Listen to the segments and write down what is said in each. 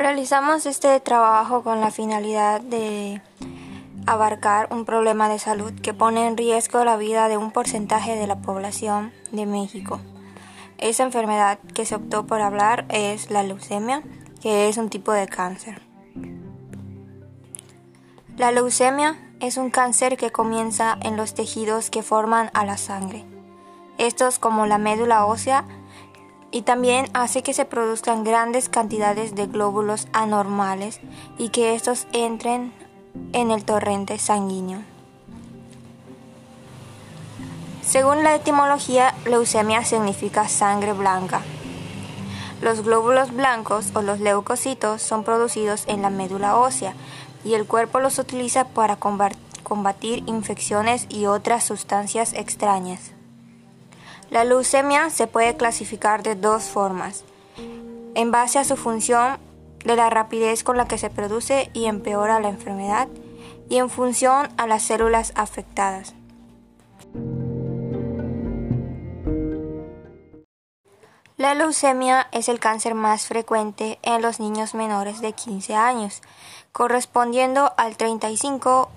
Realizamos este trabajo con la finalidad de abarcar un problema de salud que pone en riesgo la vida de un porcentaje de la población de México. Esa enfermedad que se optó por hablar es la leucemia, que es un tipo de cáncer. La leucemia es un cáncer que comienza en los tejidos que forman a la sangre. Estos como la médula ósea y también hace que se produzcan grandes cantidades de glóbulos anormales y que estos entren en el torrente sanguíneo. Según la etimología, leucemia significa sangre blanca. Los glóbulos blancos o los leucocitos son producidos en la médula ósea y el cuerpo los utiliza para combatir infecciones y otras sustancias extrañas. La leucemia se puede clasificar de dos formas, en base a su función de la rapidez con la que se produce y empeora la enfermedad, y en función a las células afectadas. La leucemia es el cáncer más frecuente en los niños menores de 15 años, correspondiendo al 35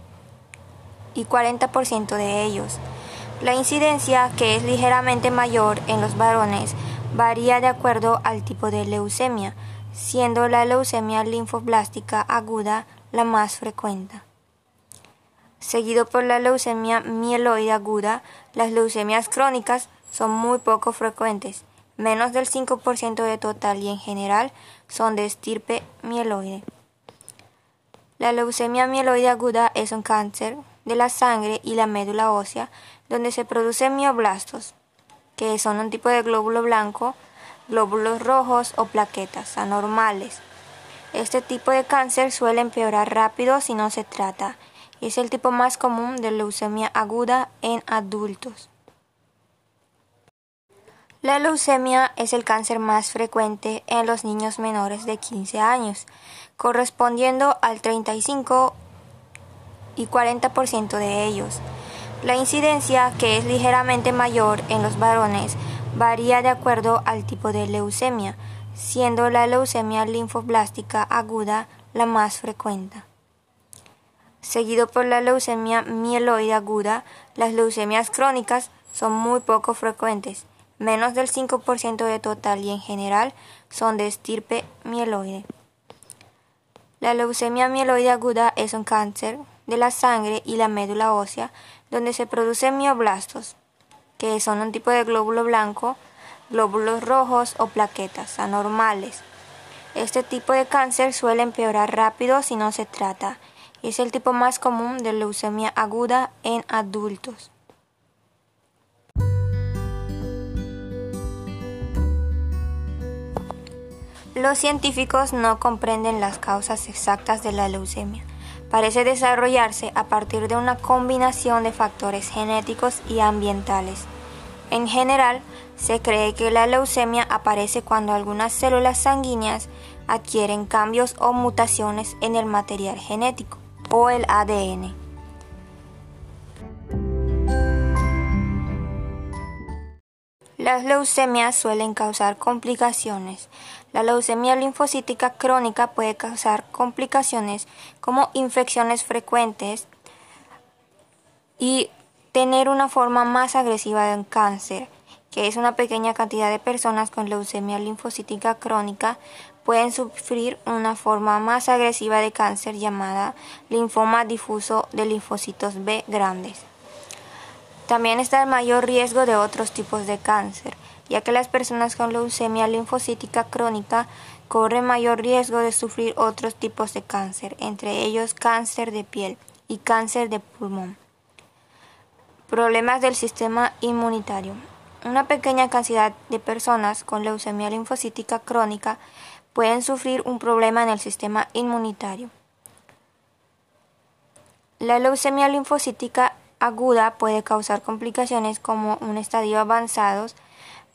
y 40% de ellos. La incidencia, que es ligeramente mayor en los varones, varía de acuerdo al tipo de leucemia, siendo la leucemia linfoblástica aguda la más frecuente. Seguido por la leucemia mieloide aguda, las leucemias crónicas son muy poco frecuentes, menos del 5% de total y en general son de estirpe mieloide. La leucemia mieloide aguda es un cáncer de la sangre y la médula ósea donde se producen mioblastos, que son un tipo de glóbulo blanco, glóbulos rojos o plaquetas anormales. Este tipo de cáncer suele empeorar rápido si no se trata. Es el tipo más común de leucemia aguda en adultos. La leucemia es el cáncer más frecuente en los niños menores de 15 años, correspondiendo al 35 y 40% de ellos. La incidencia, que es ligeramente mayor en los varones, varía de acuerdo al tipo de leucemia, siendo la leucemia linfoblástica aguda la más frecuente. Seguido por la leucemia mieloide aguda, las leucemias crónicas son muy poco frecuentes, menos del 5% de total y en general son de estirpe mieloide. La leucemia mieloide aguda es un cáncer de la sangre y la médula ósea donde se producen mioblastos, que son un tipo de glóbulo blanco, glóbulos rojos o plaquetas anormales. Este tipo de cáncer suele empeorar rápido si no se trata. Es el tipo más común de leucemia aguda en adultos. Los científicos no comprenden las causas exactas de la leucemia parece desarrollarse a partir de una combinación de factores genéticos y ambientales. En general, se cree que la leucemia aparece cuando algunas células sanguíneas adquieren cambios o mutaciones en el material genético o el ADN. Las leucemias suelen causar complicaciones. La leucemia linfocítica crónica puede causar complicaciones como infecciones frecuentes y tener una forma más agresiva de un cáncer, que es una pequeña cantidad de personas con leucemia linfocítica crónica pueden sufrir una forma más agresiva de cáncer llamada linfoma difuso de linfocitos B grandes. También está el mayor riesgo de otros tipos de cáncer, ya que las personas con leucemia linfocítica crónica corren mayor riesgo de sufrir otros tipos de cáncer, entre ellos cáncer de piel y cáncer de pulmón. Problemas del sistema inmunitario. Una pequeña cantidad de personas con leucemia linfocítica crónica pueden sufrir un problema en el sistema inmunitario. La leucemia linfocítica aguda puede causar complicaciones como un estadio avanzado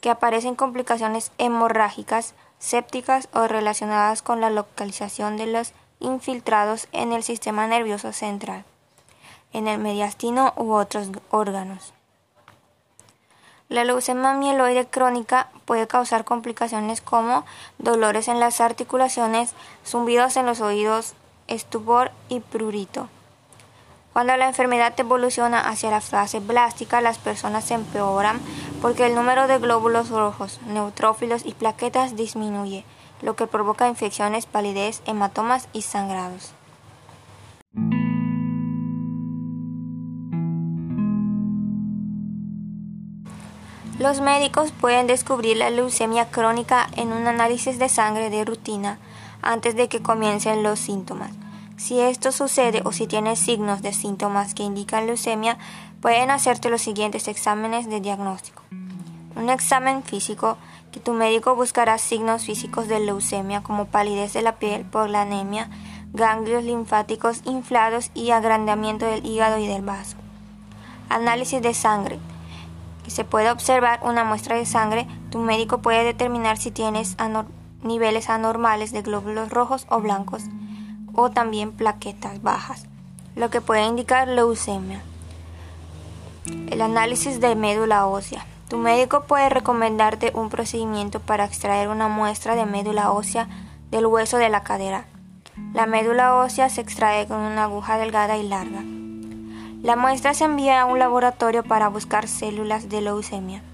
que aparecen complicaciones hemorrágicas, sépticas o relacionadas con la localización de los infiltrados en el sistema nervioso central, en el mediastino u otros órganos. La leucemia mieloide crónica puede causar complicaciones como dolores en las articulaciones, zumbidos en los oídos, estupor y prurito. Cuando la enfermedad evoluciona hacia la fase blástica, las personas se empeoran porque el número de glóbulos rojos, neutrófilos y plaquetas disminuye, lo que provoca infecciones, palidez, hematomas y sangrados. Los médicos pueden descubrir la leucemia crónica en un análisis de sangre de rutina antes de que comiencen los síntomas. Si esto sucede o si tienes signos de síntomas que indican leucemia, pueden hacerte los siguientes exámenes de diagnóstico. Un examen físico que tu médico buscará signos físicos de leucemia como palidez de la piel por la anemia, ganglios linfáticos inflados y agrandamiento del hígado y del vaso. Análisis de sangre. Que se puede observar una muestra de sangre, tu médico puede determinar si tienes niveles anormales de glóbulos rojos o blancos o también plaquetas bajas, lo que puede indicar leucemia. El análisis de médula ósea. Tu médico puede recomendarte un procedimiento para extraer una muestra de médula ósea del hueso de la cadera. La médula ósea se extrae con una aguja delgada y larga. La muestra se envía a un laboratorio para buscar células de leucemia.